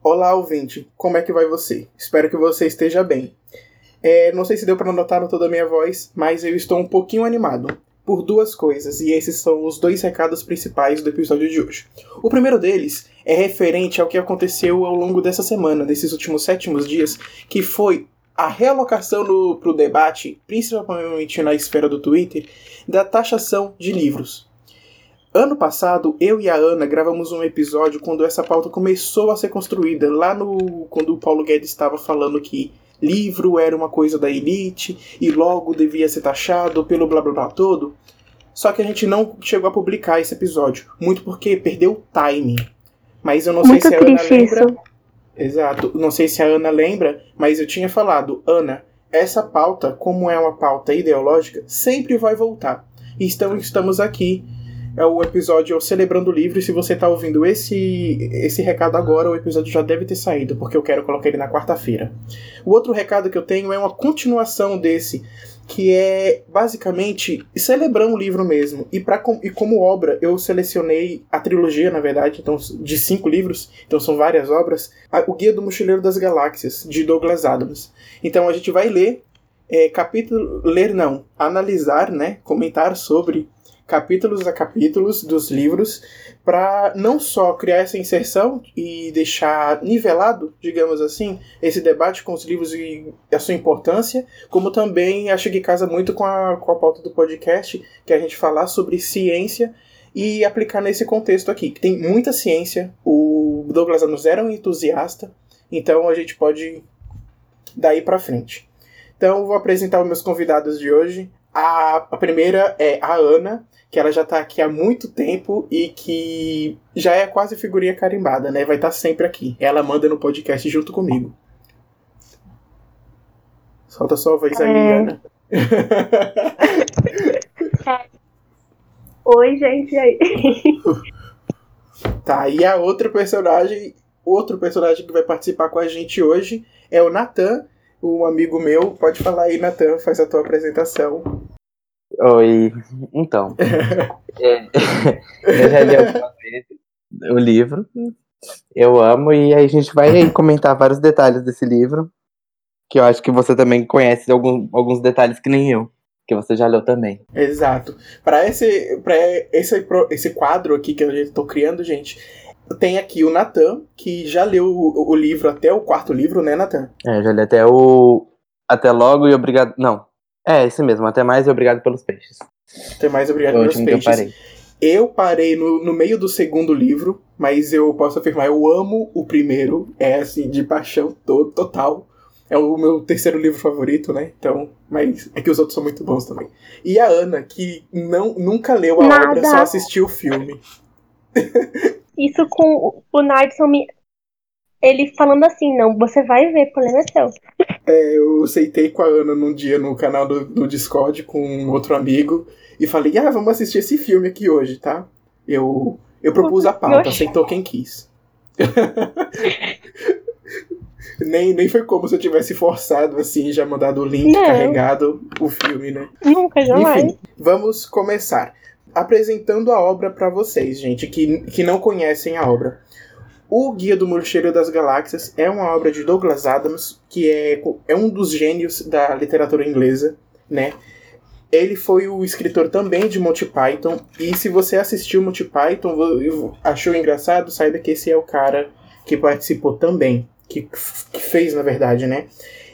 Olá, ouvinte, como é que vai você? Espero que você esteja bem. É, não sei se deu para notar no toda a minha voz, mas eu estou um pouquinho animado por duas coisas, e esses são os dois recados principais do episódio de hoje. O primeiro deles é referente ao que aconteceu ao longo dessa semana, desses últimos sétimos dias, que foi a realocação para o debate, principalmente na esfera do Twitter, da taxação de livros. Ano passado, eu e a Ana gravamos um episódio quando essa pauta começou a ser construída, lá no quando o Paulo Guedes estava falando que livro era uma coisa da elite e logo devia ser taxado pelo blá blá blá todo. Só que a gente não chegou a publicar esse episódio, muito porque perdeu o timing. Mas eu não Muito sei se a Ana lembra. isso. Exato. Não sei se a Ana lembra, mas eu tinha falado, Ana, essa pauta, como é uma pauta ideológica, sempre vai voltar. Então estamos aqui. É o episódio Celebrando o Livro. E se você está ouvindo esse, esse recado agora, o episódio já deve ter saído, porque eu quero colocar ele na quarta-feira. O outro recado que eu tenho é uma continuação desse, que é basicamente celebrar um livro mesmo. E, pra, e como obra, eu selecionei a trilogia, na verdade, então, de cinco livros, então são várias obras, o Guia do Mochileiro das Galáxias, de Douglas Adams. Então a gente vai ler é, capítulo. ler não, analisar, né? Comentar sobre capítulos a capítulos dos livros para não só criar essa inserção e deixar nivelado, digamos assim, esse debate com os livros e a sua importância, como também acho que casa muito com a, com a pauta do podcast, que é a gente falar sobre ciência e aplicar nesse contexto aqui, que tem muita ciência, o Douglas Adams era um entusiasta, então a gente pode daí para frente. Então vou apresentar os meus convidados de hoje. A, a primeira é a Ana, que ela já tá aqui há muito tempo e que já é quase figurinha carimbada, né? Vai estar sempre aqui. Ela manda no podcast junto comigo. Solta sua voz aí, É. Ana. Oi, gente. e aí? Tá, e a outra personagem, outro personagem que vai participar com a gente hoje é o Natan, um amigo meu. Pode falar aí, Natan, faz a tua apresentação. Oi, então. é, eu já li algumas vezes o livro. Eu amo, e aí a gente vai comentar vários detalhes desse livro. Que eu acho que você também conhece algum, alguns detalhes que nem eu. Que você já leu também. Exato. Para esse, pra esse, esse quadro aqui que eu estou criando, gente, tem aqui o Natan, que já leu o, o livro até o quarto livro, né, Natan? É, já li até o. Até logo e obrigado. Não. É, esse mesmo. Até mais e obrigado pelos peixes. Tem mais obrigado o pelos que eu peixes. parei. Eu parei no, no meio do segundo livro, mas eu posso afirmar, eu amo o primeiro, é assim, de paixão to- total. É o meu terceiro livro favorito, né? Então, mas é que os outros são muito bons também. E a Ana, que não, nunca leu a Nada. obra, só assistiu o filme. Isso com o- o Nardson me. Ele falando assim, não, você vai ver, o problema é seu. É, eu aceitei com a Ana num dia no canal do, do Discord com um outro amigo e falei, ah, vamos assistir esse filme aqui hoje, tá? Eu, eu propus a pauta, aceitou quem quis. nem, nem foi como se eu tivesse forçado assim, já mandado o link Não. carregado o filme, né? Nunca, jamais. Enfim, vamos começar. Apresentando a obra pra vocês, gente, que, que não conhecem a obra. O Guia do Mochileiro das Galáxias é uma obra de Douglas Adams, que é, é um dos gênios da literatura inglesa, né? Ele foi o escritor também de Monty Python, e se você assistiu Monty Python e achou engraçado, saiba que esse é o cara que participou também, que, que fez, na verdade, né?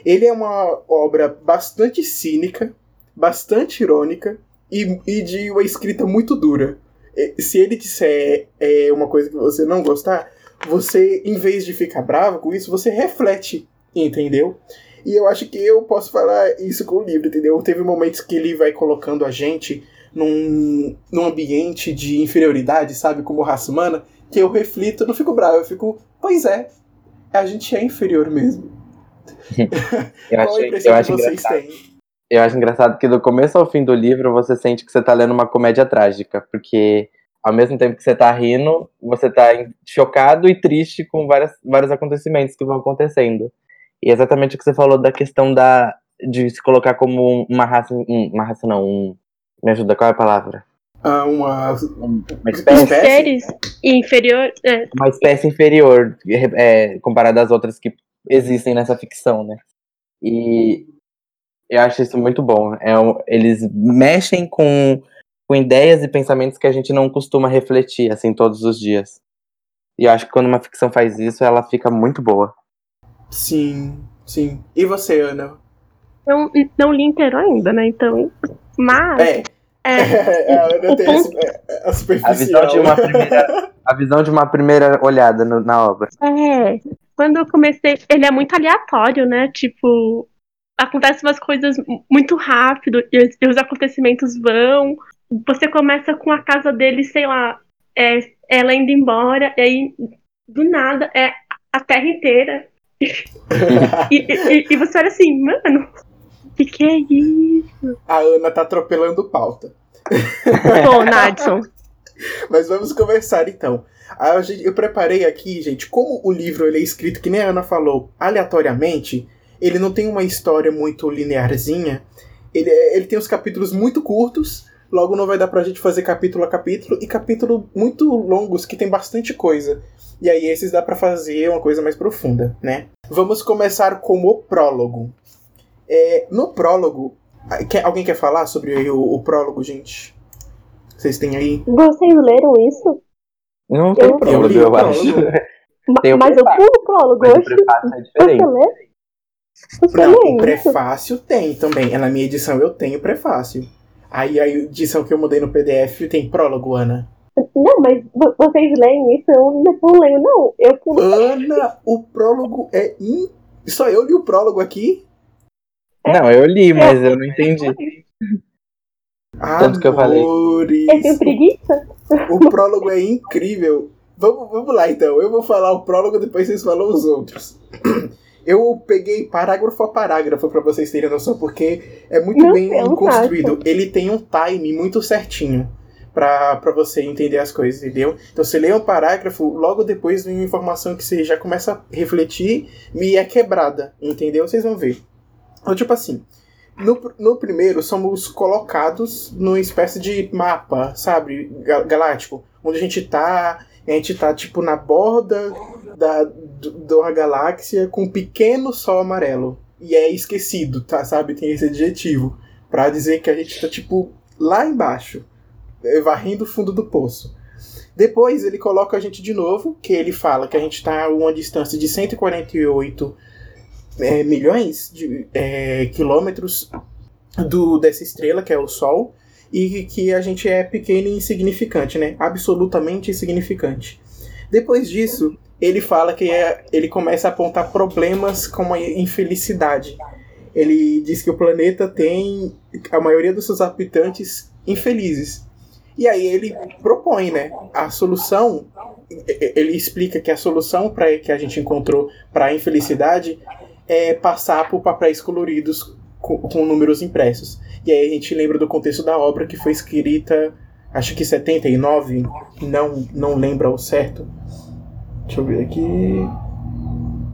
Ele é uma obra bastante cínica, bastante irônica e, e de uma escrita muito dura. Se ele disser é, uma coisa que você não gostar, você, em vez de ficar bravo com isso, você reflete, entendeu? E eu acho que eu posso falar isso com o livro, entendeu? Teve momentos que ele vai colocando a gente num, num ambiente de inferioridade, sabe? Como raça humana, que eu reflito, eu não fico bravo, eu fico, pois é, a gente é inferior mesmo. Eu Qual acho, a impressão eu que acho vocês engraçado. têm? Eu acho engraçado que do começo ao fim do livro você sente que você tá lendo uma comédia trágica, porque ao mesmo tempo que você tá rindo, você tá chocado e triste com várias, vários acontecimentos que vão acontecendo. E exatamente o que você falou da questão da de se colocar como um- uma raça, um- uma raça não, um, me ajuda, qual é a palavra? Ah, uma, Uma espécie, inferior. É, uma espécie inferior é, comparada às outras que existem nessa ficção, né? E eu acho isso muito bom. É eles mexem com, com ideias e pensamentos que a gente não costuma refletir assim todos os dias. E eu acho que quando uma ficção faz isso, ela fica muito boa. Sim, sim. E você, Ana? não, não li inteiro ainda, né? Então. Mas. É, é, a Ana o tem ponto- é, a A visão de uma primeira, a visão de uma primeira olhada no- na obra. É, quando eu comecei, ele é muito aleatório, né? Tipo, acontecem umas coisas mu- muito rápido e os, e os acontecimentos vão. Você começa com a casa dele, sei lá, é, ela indo embora, e aí do nada é a terra inteira. E, e- e você olha assim, mano, o que, que é isso? A Ana tá atropelando pauta. Pô, Nadson. Mas vamos conversar então. A gente- Eu preparei aqui, gente, como o livro ele é escrito, que nem a Ana falou, aleatoriamente, ele não tem uma história muito linearzinha. Ele, é- ele tem os capítulos muito curtos, logo não vai dar pra gente fazer capítulo a capítulo, e capítulo muito longos, que tem bastante coisa. E aí esses dá pra fazer uma coisa mais profunda, né? Vamos começar com o prólogo. É, no prólogo, quer- alguém quer falar sobre o, o prólogo, gente? Vocês têm aí? Vocês leram isso? Não tem Eu- prólogo, eu eu, acho. prólogo. Ma- Tem o Mas eu pulo o prólogo Mas o hoje. é Você diferente. lê? Você Não, lê o isso? prefácio tem também. É Na minha edição eu tenho prefácio. Aí a edição que eu mudei no PDF tem prólogo, Ana. Não, mas vo- vocês leem isso? Eu não, não leio, não. Eu pulo. Ana, o prólogo é. In... Só eu li o prólogo aqui? Não, eu li, mas eu não entendi. Tanto que eu falei. Eu tenho preguiça? O prólogo é incrível. Vamos, vamos lá então. Eu vou falar o prólogo, depois vocês falam os outros. Eu peguei parágrafo a parágrafo pra vocês terem noção, porque é muito bem construído. Ele tem um time muito certinho pra pra você entender as coisas, entendeu? Então você lê um parágrafo, logo depois vem uma informação que você já começa a refletir e é quebrada, entendeu? Vocês vão ver. Então, tipo assim, no, no primeiro, somos colocados numa espécie de mapa, sabe, ga- galáctico, onde a gente tá, a gente tá, tipo, na borda da, do- uma galáxia com um pequeno sol amarelo. E é esquecido, tá, sabe, tem esse adjetivo, pra dizer que a gente tá, tipo, lá embaixo, eh, varrendo o fundo do poço. Depois ele coloca a gente de novo, que ele fala que a gente tá a uma distância de 148 é, milhões de é, quilômetros do, dessa estrela, que é o Sol, e que a gente é pequeno e insignificante, né? Absolutamente insignificante. Depois disso, ele fala que é- ele começa a apontar problemas como a infelicidade. Ele diz que o planeta tem a maioria dos seus habitantes infelizes. E aí ele propõe, né? A solução, ele explica que a solução para que a gente encontrou para a infelicidade é passar por papéis coloridos com, com números impressos. E aí a gente lembra do contexto da obra que foi escrita, acho que 79, não, não lembro ao certo. Deixa eu ver aqui.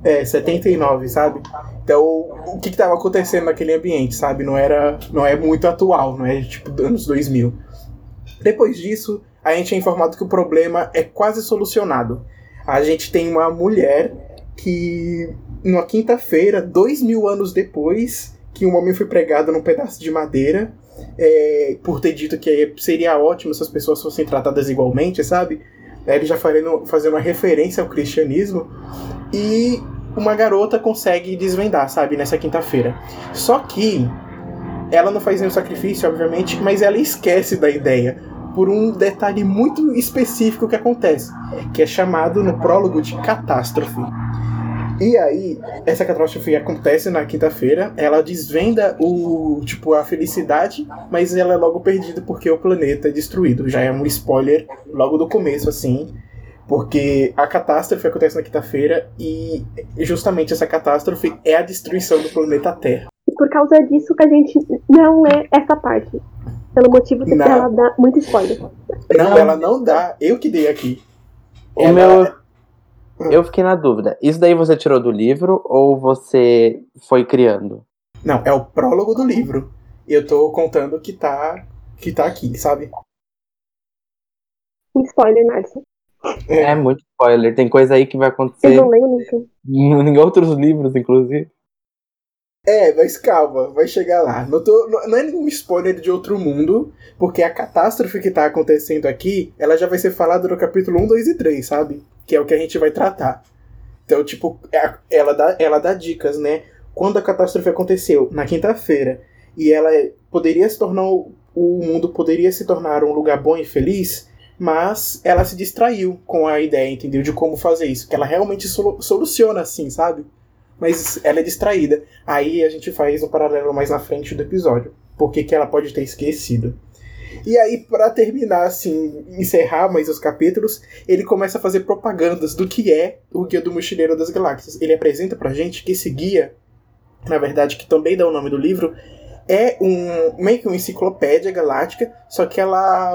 É, 79, sabe? Então, o que estava acontecendo naquele ambiente, sabe? Não era, não é muito atual, não é tipo anos 2000. Depois disso, a gente é informado que o problema é quase solucionado. A gente tem uma mulher que, numa quinta-feira, dois mil anos depois que um homem foi pregado num pedaço de madeira, é, por ter dito que seria ótimo se as pessoas fossem tratadas igualmente, sabe? É, Ele já fazendo, fazendo uma referência ao cristianismo. E uma garota consegue desvendar, sabe, nessa quinta-feira. Só que ela não faz nenhum sacrifício, obviamente, mas ela esquece da ideia por um detalhe muito específico que acontece, que é chamado no prólogo de catástrofe. E aí, essa catástrofe acontece na quinta-feira, ela desvenda o tipo a felicidade, mas ela é logo perdida porque o planeta é destruído. Já é um spoiler logo do começo assim, porque a catástrofe acontece na quinta-feira e justamente essa catástrofe é a destruição do planeta Terra. E por causa disso que a gente não lê essa parte. Pelo motivo que Não. ela dá muito spoiler. Não, ela não dá, eu que dei aqui. O Ela- meu. Eu fiquei na dúvida. Isso daí você tirou do livro ou você foi criando? Não, é o prólogo do livro. Eu tô contando que tá que tá aqui, sabe? Um spoiler, Narson. É. é muito spoiler. Tem coisa aí que vai acontecer. Eu não leio nunca. Em outros livros, inclusive. É, mas calma, vai chegar lá. Não, tô, não, é nenhum spoiler de outro mundo, porque a catástrofe que tá acontecendo aqui, ela já vai ser falada no capítulo 1, 2 e 3, sabe? Que é o que a gente vai tratar. Então, tipo, é ela dá, ela dá dicas, né? Quando a catástrofe aconteceu, na quinta-feira, e ela poderia se tornar. O mundo poderia se tornar um lugar bom e feliz, mas ela se distraiu com a ideia, entendeu? De como fazer isso. Que ela realmente soluciona assim, sabe? Mas ela é distraída. Aí a gente faz um paralelo mais na frente do episódio. Porque que ela pode ter esquecido. E aí, para terminar, assim, encerrar mais os capítulos, ele começa a fazer propagandas do que é o Guia do Mochileiro das Galáxias. Ele apresenta pra gente que esse guia, na verdade, que também dá o nome do livro, é um meio que uma enciclopédia galáctica, só que ela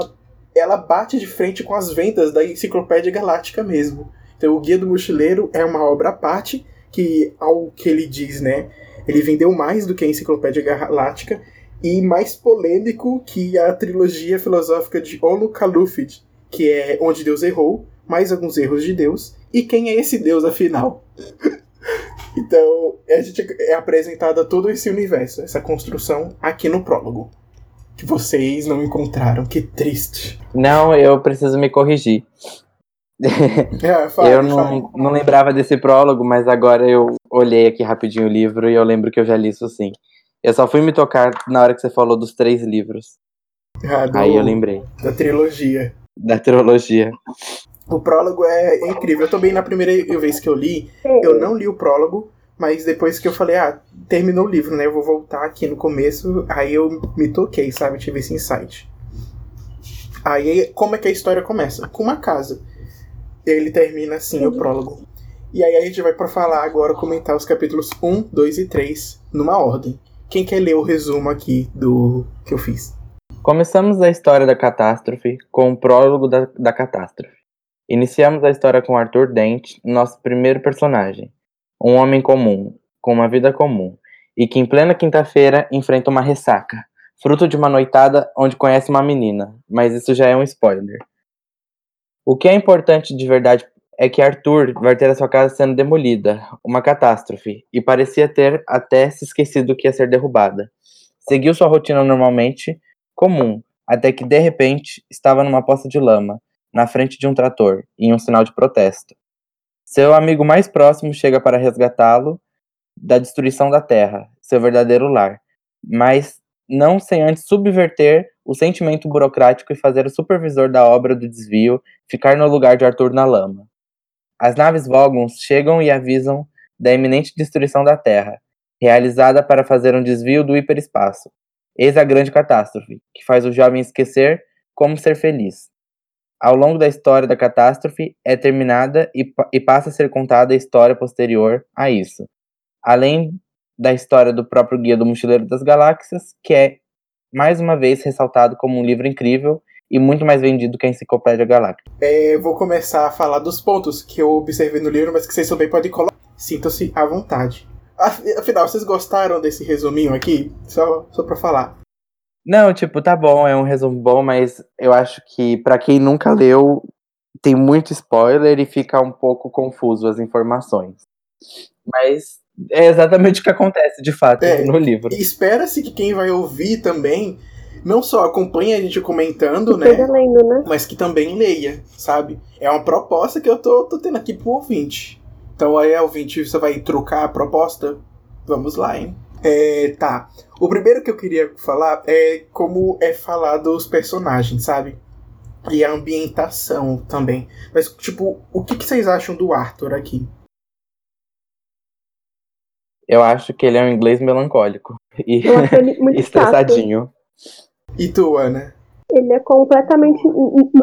ela bate de frente com as vendas da enciclopédia galáctica mesmo. Então, o Guia do Mochileiro é uma obra à parte que, ao que ele diz, né, ele vendeu mais do que a enciclopédia galáctica e mais polêmico que a trilogia filosófica de Onu Kalufid, que é Onde Deus Errou, mais alguns erros de Deus, e quem é esse Deus afinal? então, a gente é apresentada todo esse universo, essa construção aqui no prólogo. Que vocês não encontraram, que triste. Não, eu preciso me corrigir. É, fala, eu não, não lembrava desse prólogo, mas agora eu olhei aqui rapidinho o livro e eu lembro que eu já li isso sim. Eu só fui me tocar na hora que você falou dos três livros. Ah, do, Aí eu lembrei. Da trilogia. Da trilogia. O prólogo é incrível. Eu também, na primeira vez que eu li, eu não li o prólogo, mas depois que eu falei, ah, terminou o livro, né? Eu vou voltar aqui no começo. Aí eu me toquei, sabe? Tive esse insight. Aí, como é que a história começa? Com uma casa. Ele termina assim o prólogo. E aí a gente vai para falar agora, comentar os capítulos 1, 2 e 3 numa ordem. Quem quer ler o resumo aqui do que eu fiz? Começamos a história da catástrofe com o prólogo da, da catástrofe. Iniciamos a história com Arthur Dent, nosso primeiro personagem. Um homem comum, com uma vida comum, e que em plena quinta-feira enfrenta uma ressaca, fruto de uma noitada onde conhece uma menina, mas isso já é um spoiler. O que é importante de verdade é que Arthur vai ter a sua casa sendo demolida, uma catástrofe, e parecia ter até se esquecido que ia ser derrubada. Seguiu sua rotina normalmente, comum, até que de repente estava numa poça de lama, na frente de um trator, em um sinal de protesto. Seu amigo mais próximo chega para resgatá-lo da destruição da terra, seu verdadeiro lar, mas não sem antes subverter o sentimento burocrático e fazer o supervisor da obra do desvio ficar no lugar de Arthur na lama. As naves Vogons chegam e avisam da iminente destruição da Terra, realizada para fazer um desvio do hiperespaço. Eis a grande catástrofe, que faz o jovem esquecer como ser feliz. Ao longo da história da catástrofe, é terminada e, e passa a ser contada a história posterior a isso. Além da história do próprio Guia do Mochileiro das Galáxias, que é, mais uma vez, ressaltado como um livro incrível e muito mais vendido que a Enciclopédia Galáctica. É, vou começar a falar dos pontos que eu observei no livro, mas que vocês também podem colocar. Sintam-se à vontade. Afinal, vocês gostaram desse resuminho aqui? Só, só pra falar. Não, tipo, tá bom, é um resumo bom, mas eu acho que para quem nunca leu, tem muito spoiler e fica um pouco confuso as informações. Mas é exatamente o que acontece, de fato, é, no livro. Espera-se que quem vai ouvir também não só acompanhe a gente comentando, né? Lendo, né? Mas que também leia, sabe? É uma proposta que eu tô, tô tendo aqui pro ouvinte. Então aí, ouvinte, você vai trocar a proposta? Vamos lá, hein? É, tá. O primeiro que eu queria falar é como é falado os personagens, sabe? E a ambientação também. Mas, tipo, o que, que vocês acham do Arthur aqui? Eu acho que ele é um inglês melancólico e estressadinho. E tu, Ana? Ele é completamente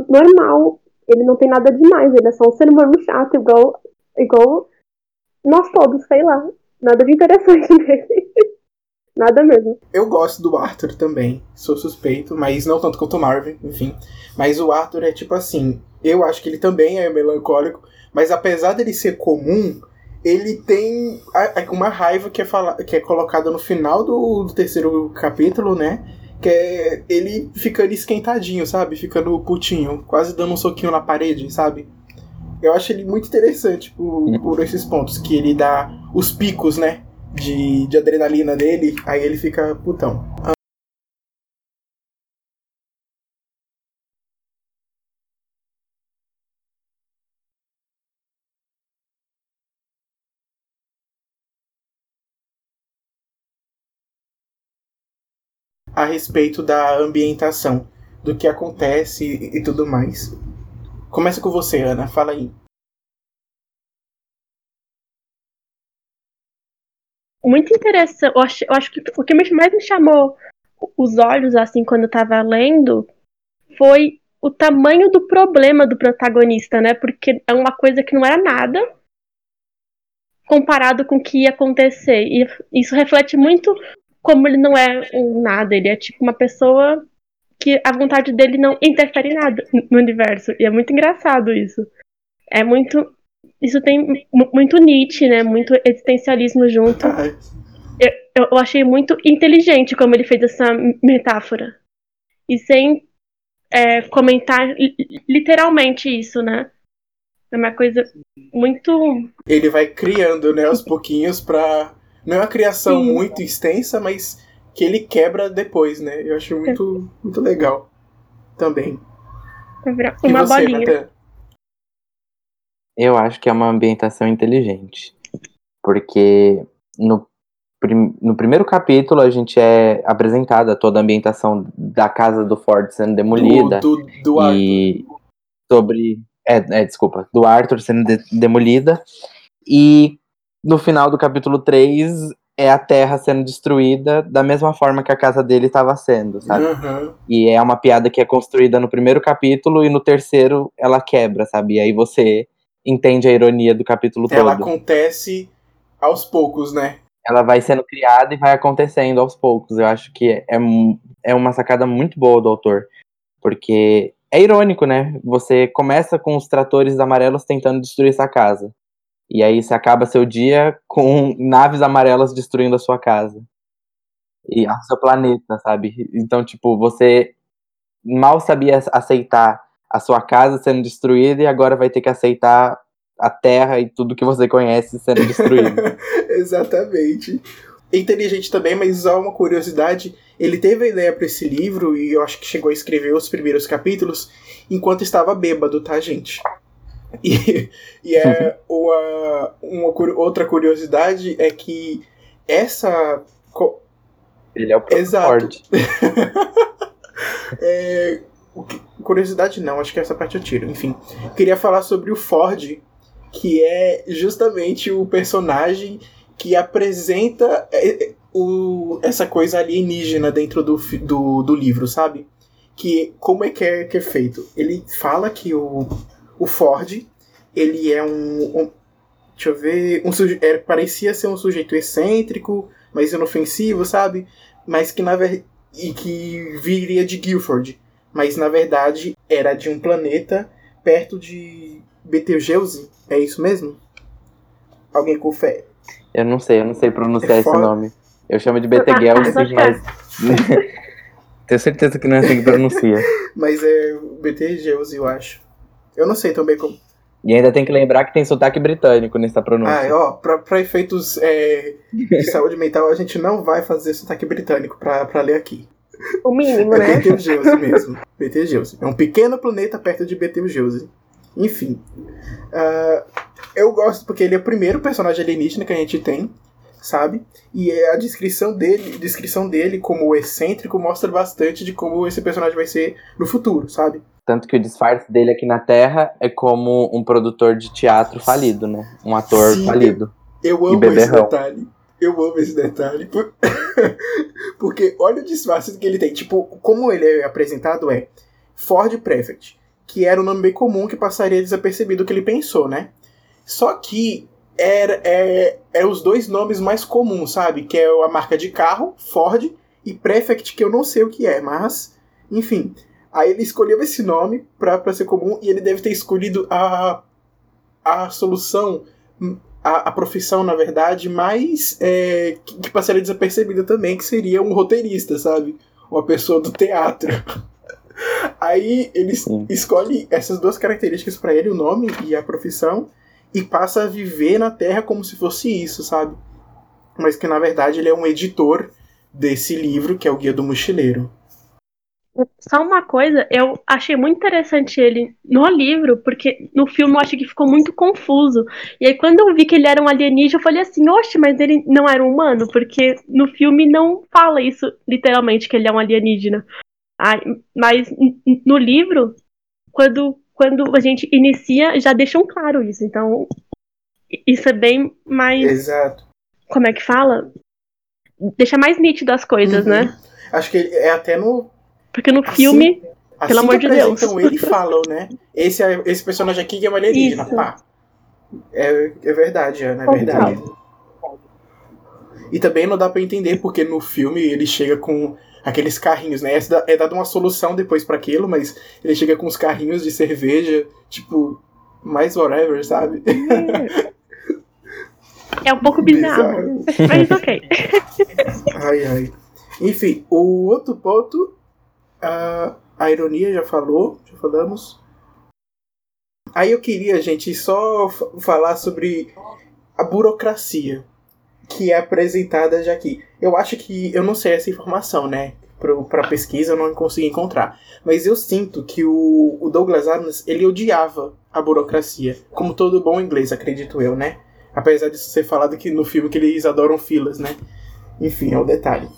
normal. Ele não tem nada demais. Ele é só um ser humano chato, igual, igual nós todos, sei lá. Nada de interessante nele. Nada mesmo. Eu gosto do Arthur também. Sou suspeito, mas não tanto quanto o Marvin, enfim. Mas o Arthur é tipo assim. Eu acho que ele também é melancólico, mas apesar dele ser comum, ele tem uma raiva que é, fala, que é colocada no final do, do terceiro capítulo, né? Que é ele ficando esquentadinho, sabe? Ficando putinho, quase dando um soquinho na parede, sabe? Eu acho ele muito interessante por, por esses pontos, que ele dá os picos, né? De, de adrenalina dele, aí ele fica putão. A respeito da ambientação, do que acontece e, tudo mais. Começa com você, Ana, fala aí. Muito interessante. Eu acho, eu acho que o que mais me chamou os olhos, assim, quando eu tava lendo, foi o tamanho do problema do protagonista, né? Porque é uma coisa que não era nada comparado com o que ia acontecer. E isso reflete muito como ele não é um nada, ele é tipo uma pessoa que a vontade dele não interfere em nada no universo. E é muito engraçado isso. É muito. Isso tem muito Nietzsche, né? Muito existencialismo junto. Eu, eu achei muito inteligente como ele fez essa metáfora. E sem é, comentar literalmente isso, né? É uma coisa muito. Ele vai criando, né, aos pouquinhos pra não é uma criação Sim. muito extensa, mas que ele quebra depois, né? Eu acho muito, muito legal também. Uma e você, bolinha. Eu acho que é uma ambientação inteligente. Porque no, prim no primeiro capítulo a gente é apresentada toda a ambientação da casa do Ford sendo demolida. Do, do, do e sobre. É, é, desculpa, do Arthur sendo de demolida. E no final do capítulo 3 é a Terra sendo destruída da mesma forma que a casa dele estava sendo, sabe? Uhum. E é uma piada que é construída no primeiro capítulo e no terceiro ela quebra, sabe? E aí você entende a ironia do capítulo ela todo. Ela acontece aos poucos, né? Ela vai sendo criada e vai acontecendo aos poucos. Eu acho que é, é uma sacada muito boa do autor. Porque é irônico, né? Você começa com os tratores amarelos tentando destruir essa casa. E aí você acaba seu dia com naves amarelas destruindo a sua casa. E o seu planeta, sabe? Então, tipo, você mal sabia aceitar a sua casa sendo destruída e agora vai ter que aceitar a Terra e tudo que você conhece sendo destruído. Exatamente. É inteligente também, mas só uma curiosidade, ele teve a ideia para esse livro e eu acho que chegou a escrever os primeiros capítulos enquanto estava bêbado, tá, gente? E, e é uma, uma outra curiosidade é que essa. Ele é o próprio Exato. Ford. é, curiosidade não, acho que essa parte eu tiro. Enfim, queria falar sobre o Ford, que é justamente o personagem que apresenta é, é, o, essa coisa alienígena dentro do, do, do livro, sabe? Que como é que, é que é feito? Ele fala que o, o Ford, ele é um, um deixa eu ver, um é, parecia ser um sujeito excêntrico, mas inofensivo, sabe? Mas que na ver, e que viria de Guilford, mas na verdade era de um planeta perto de Betelgeuse, é isso mesmo? Alguém confere? Eu não sei, eu não sei pronunciar é esse nome. Eu chamo de Betelgeuse, mas tenho certeza que não é assim que pronuncia. mas é Betelgeuse, eu acho. Eu não sei também como. E ainda tem que lembrar que tem sotaque britânico nessa pronúncia. Ah, ó, pra, pra efeitos é, de saúde mental, a gente não vai fazer sotaque britânico pra, pra ler aqui. O mínimo, né? É Betelgeuse mesmo. Betelgeuse. É um pequeno planeta perto de Betelgeuse. Enfim. Uh, eu gosto porque ele é o primeiro personagem alienígena que a gente tem, sabe? E a descrição dele, descrição dele como excêntrico mostra bastante de como esse personagem vai ser no futuro, sabe? Tanto que o disfarce dele aqui na Terra é como um produtor de teatro falido, né? Um ator Sim, falido. Eu amo esse detalhe. Eu amo esse detalhe. Porque olha o disfarce que ele tem. Tipo, como ele é apresentado é Ford Prefect, que era um nome bem comum que passaria desapercebido que ele pensou, né? Só que era, é, é os dois nomes mais comuns, sabe? Que é a marca de carro, Ford, e Prefect, que eu não sei o que é, mas, enfim. Aí ele escolheu esse nome para ser comum e ele deve ter escolhido a, a solução, a, a profissão, na verdade, mais é, que, que passaria desapercebida também, que seria um roteirista, sabe? uma pessoa do teatro. Aí ele Sim. escolhe essas duas características pra ele, o nome e a profissão, e passa a viver na Terra como se fosse isso, sabe? Mas que na verdade ele é um editor desse livro, que é o Guia do Mochileiro. Só uma coisa, eu achei muito interessante ele no livro, porque no filme eu acho que ficou muito confuso. E aí, quando eu vi que ele era um alienígena, eu falei assim: Oxe, mas ele não era um humano? Porque no filme não fala isso literalmente, que ele é um alienígena. Ai, mas no livro, quando, quando a gente inicia, já deixam claro isso. Então, isso é bem mais. Exato. Como é que fala? Deixa mais nítido as coisas, Uhum. né? Acho que é até no. Porque no filme. Assim Pelo amor de Deus. apresentam ele falam, né? Esse, é- esse personagem aqui que é um alienígena. Isso. Pá. É, é verdade, Ana, é Total. verdade. E também não dá pra entender porque no filme ele chega com aqueles carrinhos, né? É da- É dado uma solução depois pra aquilo, mas ele chega com os carrinhos de cerveja, tipo, mais whatever, sabe? É um pouco bizarro. Mas ok. Ai, ai. Enfim, o outro ponto, a, a ironia já falou, já falamos. Aí eu queria, gente, só falar sobre a burocracia que é apresentada já aqui. Eu acho que, eu não sei essa informação, né? Pra pesquisa eu não consegui encontrar. Mas eu sinto que o, o Douglas Adams, ele odiava a burocracia. Como todo bom inglês, acredito eu, né? Apesar disso ser falado que no filme que eles adoram filas, né? Enfim, é o detalhe.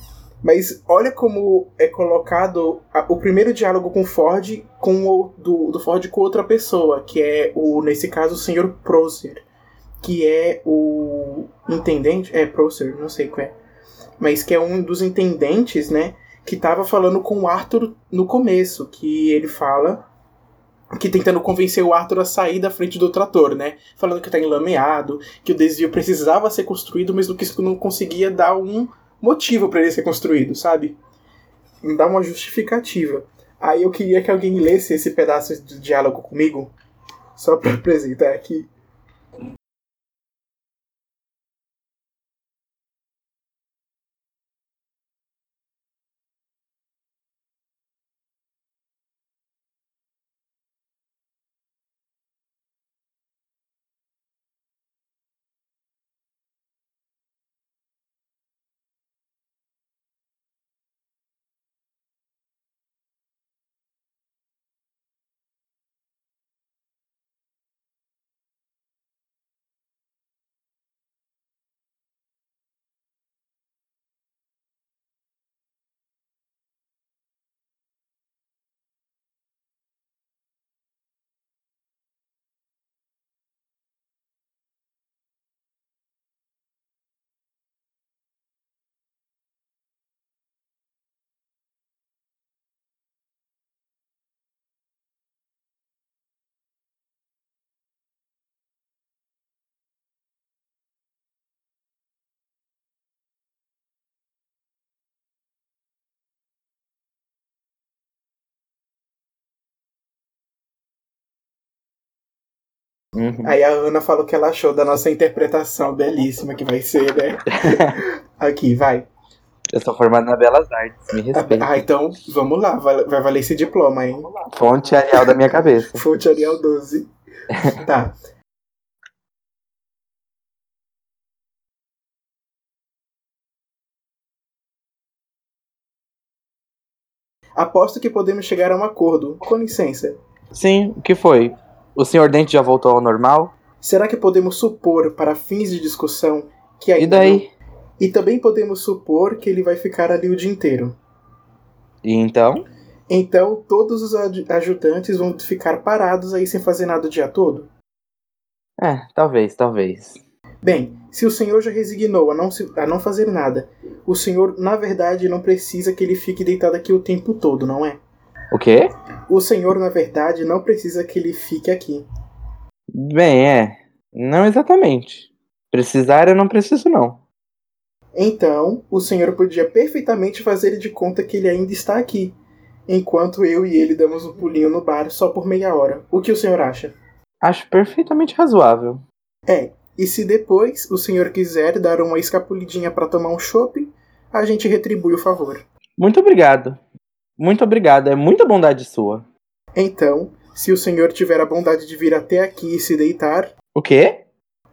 Mas olha como é colocado a- o primeiro diálogo com Ford com o do, do Ford com outra pessoa, que é o nesse caso o Sr. Prosser, que é o intendente, é Prosser, não sei qual é, mas que é um dos intendentes, né, que tava falando com o Arthur no começo, que ele fala que tentando convencer o Arthur a sair da frente do trator, né? Falando que tá enlameado, que o desvio precisava ser construído, mas que isso não conseguia dar um motivo para ele ser construído, sabe? Dá uma justificativa. Aí eu queria que alguém lesse esse pedaço de diálogo comigo, só para apresentar aqui. Uhum. Aí a Ana falou o que ela achou da nossa interpretação belíssima que vai ser, né? Aqui, vai. Eu sou formado na Belas Artes, me respeita. Ah, então vamos lá, vai, vai valer esse diploma, hein? Fonte Arial da minha cabeça. Fonte Arial 12. Tá. Aposto que podemos chegar a um acordo. Com licença. Sim, o que foi? O senhor Dente já voltou ao normal? Será que podemos supor, para fins de discussão, que E ainda daí? não- E também podemos supor que ele vai ficar ali o dia inteiro. E então? Então todos os ajudantes vão ficar parados aí sem fazer nada o dia todo? É, talvez, talvez. Bem, se o senhor já resignou a não, se- a não fazer nada, o senhor, na verdade, não precisa que ele fique deitado aqui o tempo todo, não é? O quê? O senhor, na verdade, não precisa que ele fique aqui. Bem, é. Não exatamente. Precisar eu não preciso, não. Então, o senhor podia perfeitamente fazer de conta que ele ainda está aqui, enquanto eu e ele damos um pulinho no bar só por meia hora. O que o senhor acha? Acho perfeitamente razoável. É, e se depois o senhor quiser dar uma escapulidinha para tomar um chopp, a gente retribui o favor. Muito obrigado. Muito obrigado. É muita bondade sua. Então, se o senhor tiver a bondade de vir até aqui e se deitar. O quê?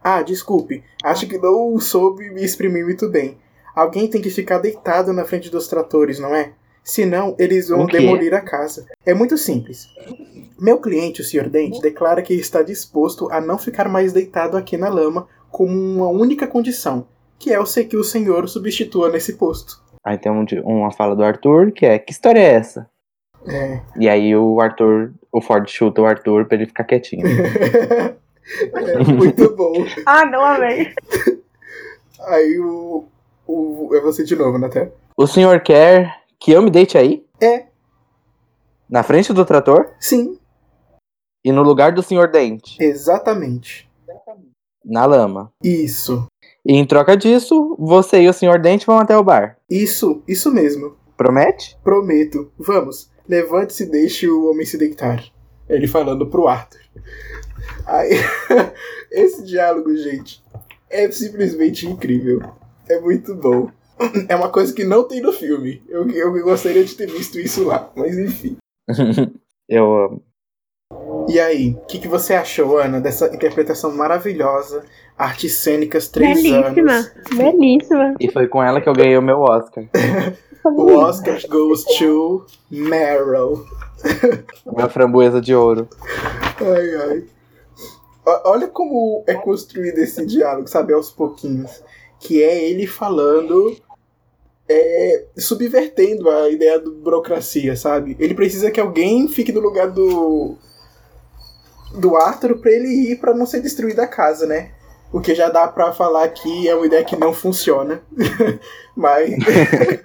Ah, desculpe. Acho que não soube me exprimir muito bem. Alguém tem que ficar deitado na frente dos tratores, não é? Senão, eles vão demolir a casa. É muito simples. Meu cliente, o Sr. Dente, declara que está disposto a não ficar mais deitado aqui na lama com uma única condição, que é o se- que o senhor substitua nesse posto. Aí tem um uma fala do Arthur que é: Que história é essa? É. E aí o Arthur, o Ford chuta o Arthur pra ele ficar quietinho. é muito bom. Ah, não amei. Aí o, o. É você de novo, Natan. o senhor quer que eu me deite aí? É. Na frente do trator? Sim, E no lugar do senhor Dente? exatamente. Na lama. Isso. E em troca disso, você e o senhor Dente vão até o bar. Isso, isso mesmo. Promete? Prometo. Vamos, levante-se e deixe o homem se deitar. Ele falando pro Arthur. Aí, esse diálogo, gente, é simplesmente incrível. É muito bom. É uma coisa que não tem no filme. Eu, eu gostaria de ter visto isso lá, mas enfim. eu amo. E aí, o que, que você achou, Ana, dessa interpretação maravilhosa? Artes cênicas, três Belíssima. anos. Belíssima. E foi com ela que eu ganhei o meu Oscar. O Oscar goes to Meryl. Minha framboesa de ouro. Ai, ai. Olha como é construído esse diálogo, sabe, aos pouquinhos. Que é ele falando, é, subvertendo a ideia da burocracia, sabe? Ele precisa que alguém fique no lugar do do Arthur pra ele ir pra não ser destruída a casa, né? O que já dá pra falar que é uma ideia que não funciona. Mas.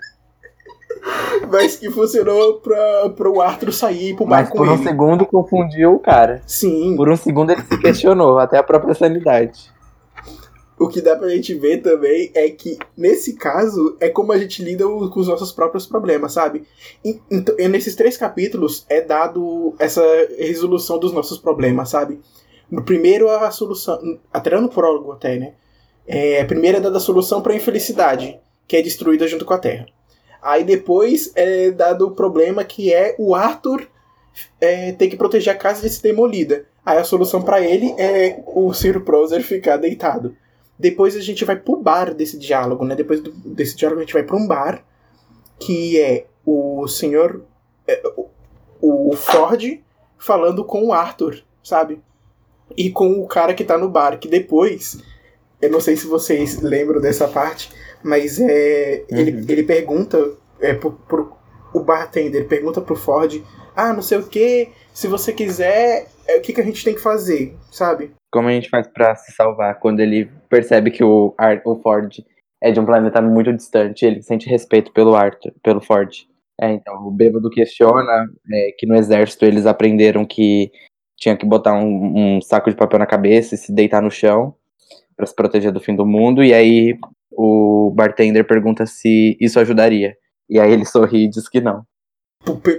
Mas que funcionou pra, pra o Arthur sair e pro Mas por um ele. segundo confundiu o cara. Sim. Por um segundo ele se questionou, até a própria sanidade. O que dá pra gente ver também é que, nesse caso, é como a gente lida com os nossos próprios problemas, sabe? E, então, nesses três capítulos é dado essa resolução dos nossos problemas, sabe? No primeiro, a solução. Até no prólogo, até, né? É, primeiro é dada a solução pra infelicidade, que é destruída junto com a Terra. Aí depois é dado o problema que é o Arthur é, ter que proteger a casa de ser demolida. Aí a solução pra ele é o Sir Proser ficar deitado. Depois a gente vai pro bar desse diálogo, né? Depois do- desse diálogo a gente vai pra um bar que é o senhor é, o, o Ford falando com o Arthur, sabe? E com o cara que tá no bar, que depois eu não sei se vocês lembram dessa parte, mas é ele, Uhum. ele pergunta é, pro, pro- o bartender pergunta pro Ford, ah, não sei o que, se você quiser, é, o que, que a gente tem que fazer, sabe? Como a gente faz pra se salvar quando ele percebe que o, Ar- o Ford é de um planeta muito distante, ele sente respeito pelo Arthur, pelo Ford. É, então, o bêbado questiona é, que no exército eles aprenderam que tinha que botar um, um saco de papel na cabeça e se deitar no chão pra se proteger do fim do mundo, e aí o bartender pergunta se isso ajudaria. E aí ele sorri e diz que não.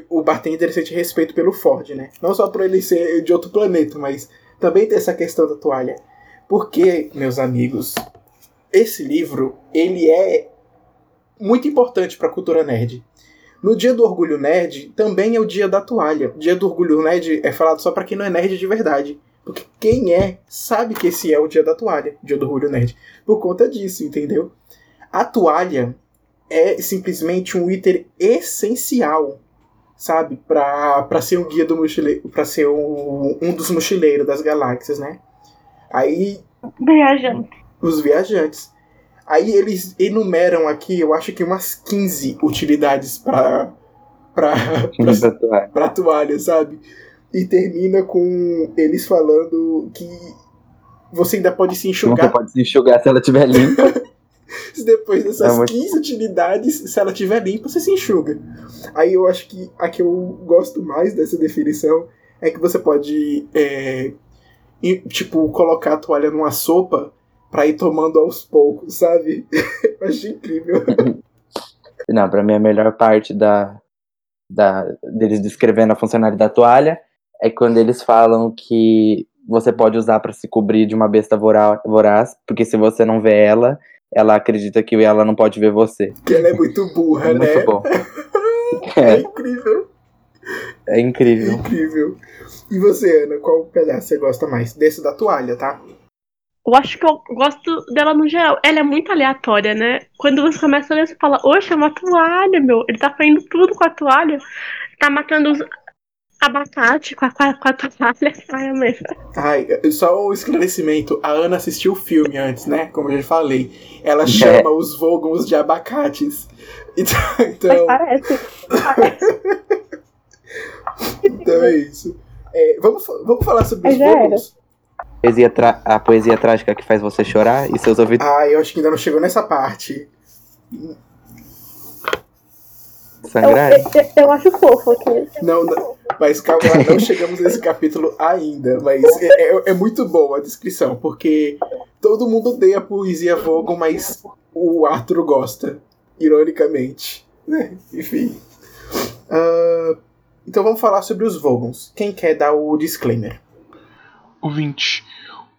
O, bartender sente respeito pelo Ford, né? Não só por ele ser de outro planeta, mas também tem essa questão da toalha. Porque, meus amigos, esse livro, ele é muito importante para a cultura nerd. No dia do Orgulho Nerd, também é o dia da toalha. O dia do Orgulho Nerd é falado só para quem não é nerd de verdade. Porque quem é, sabe que esse é o dia da toalha, dia do Orgulho Nerd. Por conta disso, entendeu? A toalha é simplesmente um item essencial sabe? Pra, pra ser um guia do mochileiro, pra ser um, um dos mochileiros das galáxias, né? Aí, Viajante. os viajantes. Aí eles enumeram aqui, eu acho que umas 15 utilidades pra, pra, pra, pra toalha, sabe? E termina com eles falando que você ainda pode se Você enxugar pode se enxugar se ela estiver limpa. depois dessas É muito- 15 utilidades, se ela estiver limpa, você se enxuga. Aí eu acho que a que eu gosto mais dessa definição é que você pode, é, tipo, colocar a toalha numa sopa pra ir tomando aos poucos, sabe? eu acho incrível. Não, pra mim a melhor parte da, da deles descrevendo a funcionalidade da toalha é quando eles falam que você pode usar pra se cobrir de uma besta vora- voraz, porque se você não vê ela, ela acredita que ela não pode ver você. Que ela é muito burra, É né? muito bom. É, é incrível. É incrível. É incrível. E você, Ana, qual pedaço você gosta mais? Desse da toalha, tá? Eu acho que eu gosto dela no geral. Ela é muito aleatória, né? Quando você começa a ler, você fala, oxe, é uma toalha, meu. Ele tá fazendo tudo com a toalha. Tá matando os abacate com a, com a, com a toalha. Ai, amei. Ai, só um esclarecimento. A Ana assistiu o filme antes, né? Como eu já falei. Ela chama é. os Vogons de abacates. Então. então... parece. parece. então é isso. É, vamos, vamos falar sobre os Vogons? Poesia a poesia trágica que faz você chorar e seus ouvidos. Ah, eu acho que ainda não chegou nessa parte. Sangrar? Eu, eu, eu, acho fofo aqui. Não, não, mas calma, não chegamos nesse capítulo ainda. Mas é, é, é, muito boa a descrição, porque todo mundo odeia a poesia Vogon, mas o Arthur gosta, ironicamente. Né? Enfim. Uh, então vamos falar sobre os Vogons. Quem quer dar o disclaimer? Ouvinte,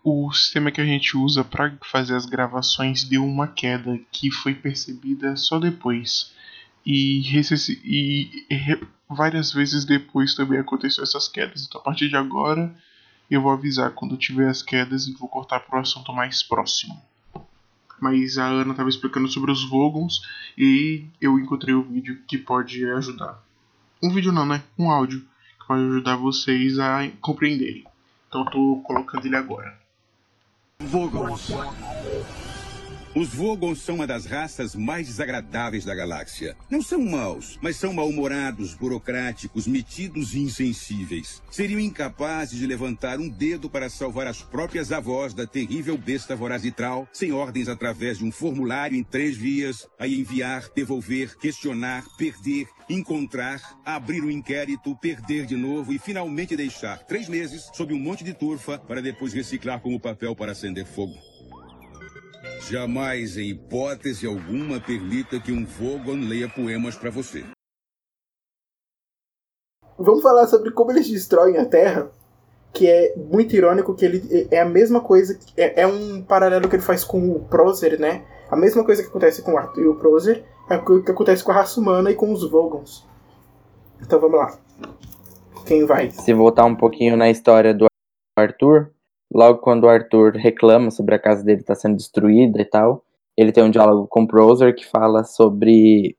o sistema que a gente usa para fazer as gravações deu uma queda que foi percebida só depois. E, e, e várias vezes depois também aconteceu essas quedas. Então a partir de agora eu vou avisar quando tiver as quedas e vou cortar para o assunto mais próximo. Mas a Ana estava explicando sobre os Vogons e eu encontrei um vídeo que pode ajudar. Um vídeo não, né? Um áudio que pode ajudar vocês a compreenderem. Então eu tô colocando ele agora. Vogons. Os Vogons são uma das raças mais desagradáveis da galáxia. Não são maus, mas são mal-humorados, burocráticos, metidos e insensíveis. Seriam incapazes de levantar um dedo para salvar as próprias avós da terrível besta vorazitral, sem ordens através de um formulário em três vias, a enviar, devolver, questionar, perder, encontrar, abrir o um inquérito, perder de novo e finalmente deixar três meses sob um monte de turfa para depois reciclar como papel para acender fogo. Jamais, em hipótese alguma, permita que um Vogon leia poemas para você. Vamos falar sobre como eles destroem a Terra, que é muito irônico que ele é a mesma coisa, é, é um paralelo que ele faz com o Prozer, né? A mesma coisa que acontece com o Arthur e o Prozer é o que acontece com a raça humana e com os Vogons. Então vamos lá. Quem vai? Se voltar um pouquinho na história do Arthur, logo quando o Arthur reclama sobre a casa dele estar tá sendo destruída e tal, ele tem um diálogo com o Prozer que fala sobre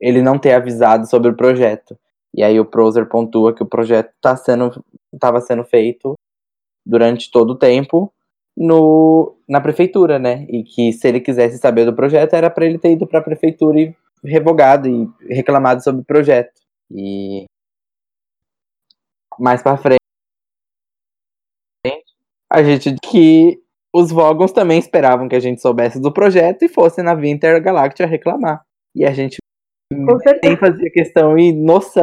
ele não ter avisado sobre o projeto. E aí o Prozer pontua que o projeto tá sendo estava sendo feito durante todo o tempo no, na prefeitura, né? E que se ele quisesse saber do projeto era para ele ter ido para a prefeitura e revogado e reclamado sobre o projeto. E mais para frente a gente que os Vogons também esperavam que a gente soubesse do projeto e fosse na Via Intergaláctica reclamar. E a gente nem fazia questão e noção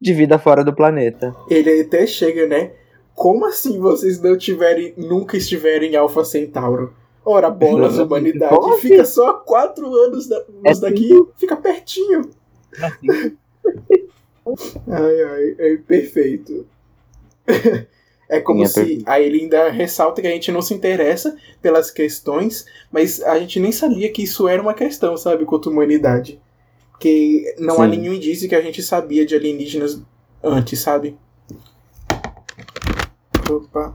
de vida fora do planeta. Ele até chega, né? Como assim vocês não tiverem, nunca estiverem em Alpha Centauro? Ora, bolas, humanidade. Fica assim? só quatro anos da, é daqui, assim? fica pertinho. Assim. ai, ai, é perfeito. É como Minha se. Aí ele ainda ressalta que a gente não se interessa pelas questões, mas a gente nem sabia que isso era uma questão, sabe, contra a humanidade. Porque não Sim. há nenhum indício que a gente sabia de alienígenas antes, sabe? Opa.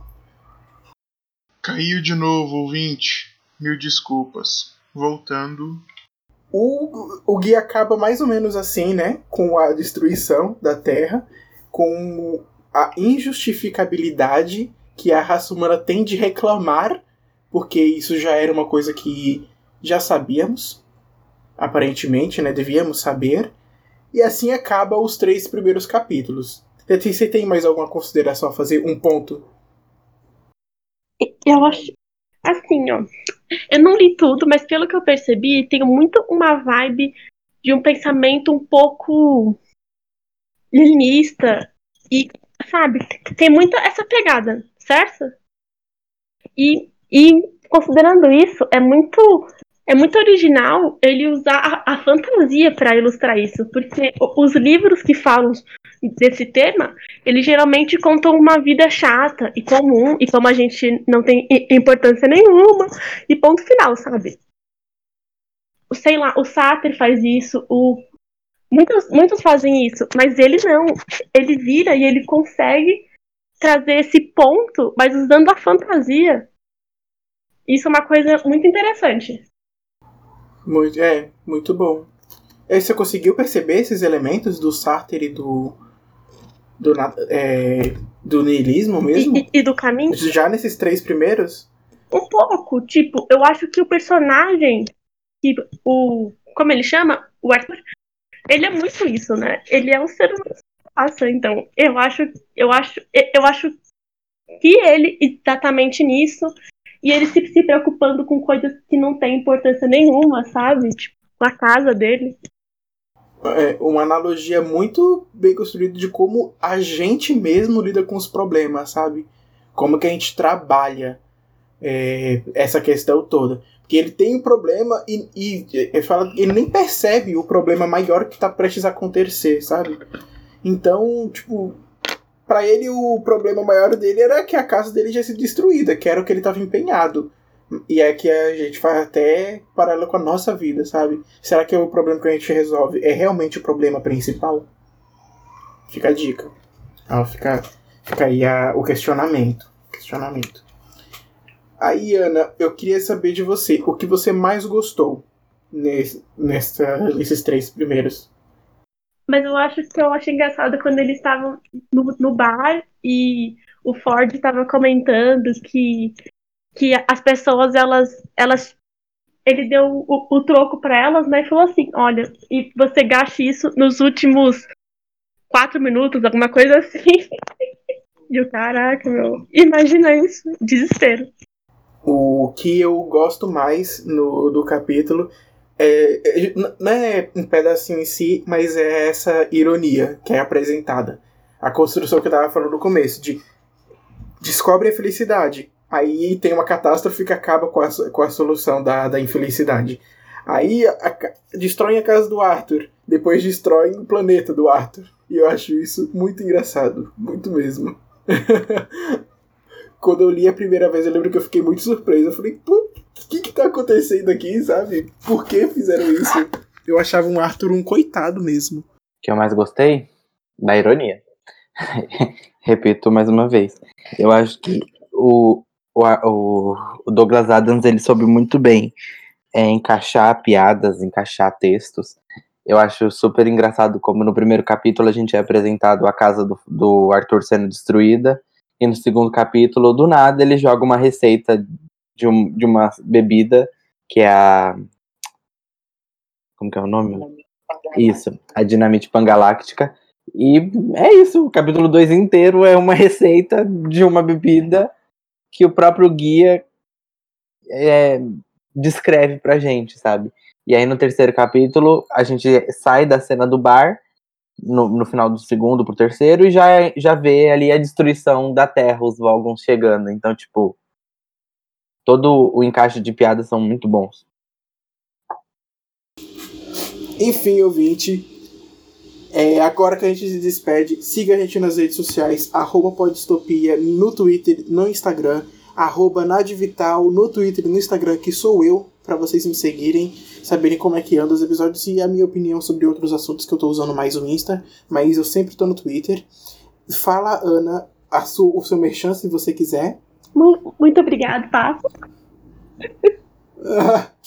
Caiu de novo, ouvinte. Mil desculpas. Voltando. O, o guia acaba mais ou menos assim, né? Com a destruição da Terra, com a injustificabilidade que a raça humana tem de reclamar, porque isso já era uma coisa que já sabíamos, aparentemente, né? Devíamos saber. E assim acaba os três primeiros capítulos. Você tem mais alguma consideração a fazer? Um ponto? Eu acho. Assim, ó. Eu não li tudo, mas pelo que eu percebi, tem muito uma vibe de um pensamento um pouco linista e sabe? Tem muito essa pegada, certo? E, e considerando isso, é muito é muito original ele usar a, a fantasia para ilustrar isso, porque os livros que falam desse tema, eles geralmente contam uma vida chata e comum, e como a gente não tem importância nenhuma, e ponto final, sabe? Sei lá, o Sartre faz isso, o Muitos, muitos fazem isso, mas ele não. Ele vira e ele consegue trazer esse ponto, mas usando a fantasia. Isso é uma coisa muito interessante. Muito, é, muito bom. E você conseguiu perceber esses elementos do Sartre e do. do, é, do niilismo mesmo? E, e, do caminho? Já nesses três primeiros? Um pouco. Tipo, eu acho que o personagem. Que o. Como ele chama? O Arthur. Ele é muito isso, né? Ele é um ser humano. Nossa, então, eu acho, eu acho, eu acho que ele exatamente nisso e ele se, se preocupando com coisas que não tem importância nenhuma, sabe? Tipo, a casa dele. É uma analogia muito bem construída de como a gente mesmo lida com os problemas, sabe? Como que a gente trabalha é, essa questão toda. Porque ele tem um problema e, e ele, fala, ele nem percebe o problema maior que está prestes a acontecer, sabe? Então, tipo, para ele o problema maior dele era que a casa dele já se destruída, que era o que ele estava empenhado. E é que a gente faz até paralelo com a nossa vida, sabe? Será que o problema que a gente resolve é realmente o problema principal? Fica a dica. Ah, fica, fica aí a, o questionamento. Questionamento. Aí, Ana, eu queria saber de você, o que você mais gostou nesse, nessa, nesses três primeiros? Mas eu acho que eu acho engraçado quando eles estavam no, no bar e o Ford estava comentando que, que as pessoas, elas, elas ele deu o, o troco para elas, né? E falou assim: olha, e você gaste isso nos últimos quatro minutos, alguma coisa assim. e o caraca, meu, imagina isso, desespero. O que eu gosto mais no, do capítulo é, é, não é um pedacinho em si, mas é essa ironia que é apresentada. A construção que eu tava falando no começo, de descobre a felicidade. Aí tem uma catástrofe que acaba com a, com a solução da, da infelicidade. Aí a, a, destroem a casa do Arthur. Depois destroem o planeta do Arthur. E eu acho isso muito engraçado. Muito mesmo. Quando eu li a primeira vez, eu lembro que eu fiquei muito surpreso. Eu falei, pô, o que que tá acontecendo aqui, sabe? Por que fizeram isso? Eu achava um Arthur um coitado mesmo. O que eu mais gostei? Da ironia. Repito mais uma vez. Eu acho que o, o, o Douglas Adams ele soube muito bem é, encaixar piadas, encaixar textos. Eu acho super engraçado como no primeiro capítulo a gente é apresentado a casa do, do Arthur sendo destruída e no segundo capítulo, do nada, ele joga uma receita de, um, de uma bebida que é a. Como que é o nome? Isso, a dinamite pangaláctica. E é isso, o capítulo 2 inteiro é uma receita de uma bebida que o próprio guia é, descreve pra gente, sabe? E aí no terceiro capítulo a gente sai da cena do bar, no, no final do segundo pro terceiro, e já, já vê ali a destruição da Terra, os Volgons chegando. Então, tipo, todo o encaixe de piadas são muito bons. Enfim, ouvinte, é, agora que a gente se despede, siga a gente nas redes sociais, arroba Podistopia no Twitter, no Instagram, arroba Nadivital no Twitter e no Instagram, que sou eu, para vocês me seguirem, saberem como é que anda os episódios e a minha opinião sobre outros assuntos que eu tô usando mais o Insta, mas eu sempre tô no Twitter. Fala, Ana, a sua, o seu merchan, se você quiser. Muito, muito obrigado, Passo.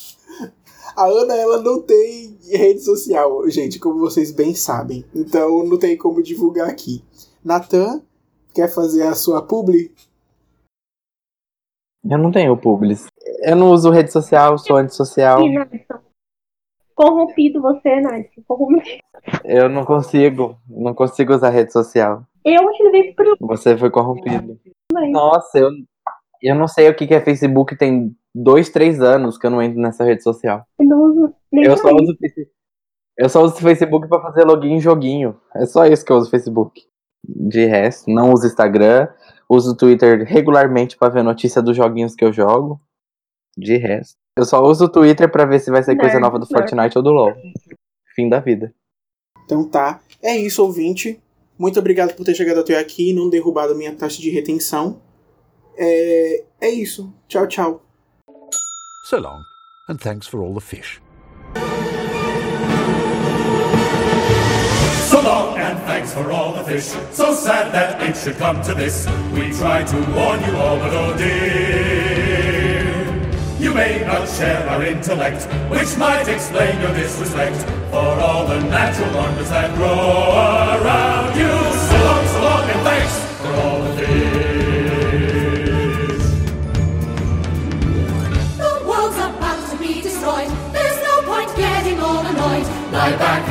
A Ana, ela não tem rede social, gente, como vocês bem sabem. Então não tem como divulgar aqui. Natan, quer fazer a sua publi? Eu não tenho publis. Eu não uso rede social, sou antissocial. Corrompido você, Nath. Corrompido. Eu não consigo. Não consigo usar rede social. Eu utilizei pro. Você foi corrompido. Nossa, eu, eu não sei o que, que é Facebook, tem dois, três anos que eu não entro nessa rede social. Eu não uso nem eu só uso, eu só uso Facebook para fazer login em joguinho. É só isso que eu uso Facebook. De resto, não uso Instagram. Uso o Twitter regularmente para ver notícia dos joguinhos que eu jogo. De resto. Eu só uso o Twitter para ver se vai ser coisa nova do Fortnite ou do LoL. Fim da vida. Então tá. É isso, ouvinte. Muito obrigado por ter chegado até aqui e não derrubado minha taxa de retenção. É, é isso. Tchau, tchau. So long, and thanks for all the fish. So long, for all the fish. So sad that it should come to this. We try to warn you all, but oh dear. You may not share our intellect, which might explain your disrespect for all the natural wonders that grow around you.